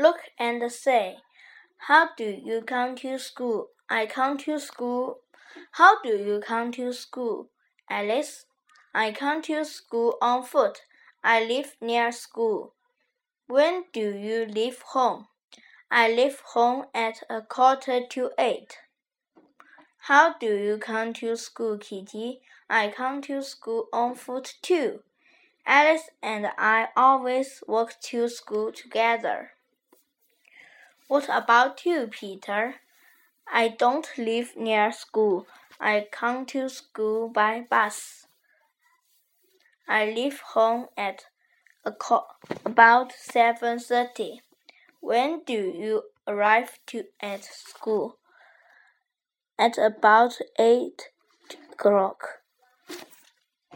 Look and say, How do you come to school? I come to school. How do you come to school? Alice. I come to school on foot. I live near school. When do you leave home? I leave home at a quarter to eight. How do you come to school, Kitty? I come to school on foot too. Alice and I always walk to school together. What about you, Peter? I don't live near school. I come to school by bus. I leave home at about 7:30. When do you arrive to at school? At about 8 o'clock.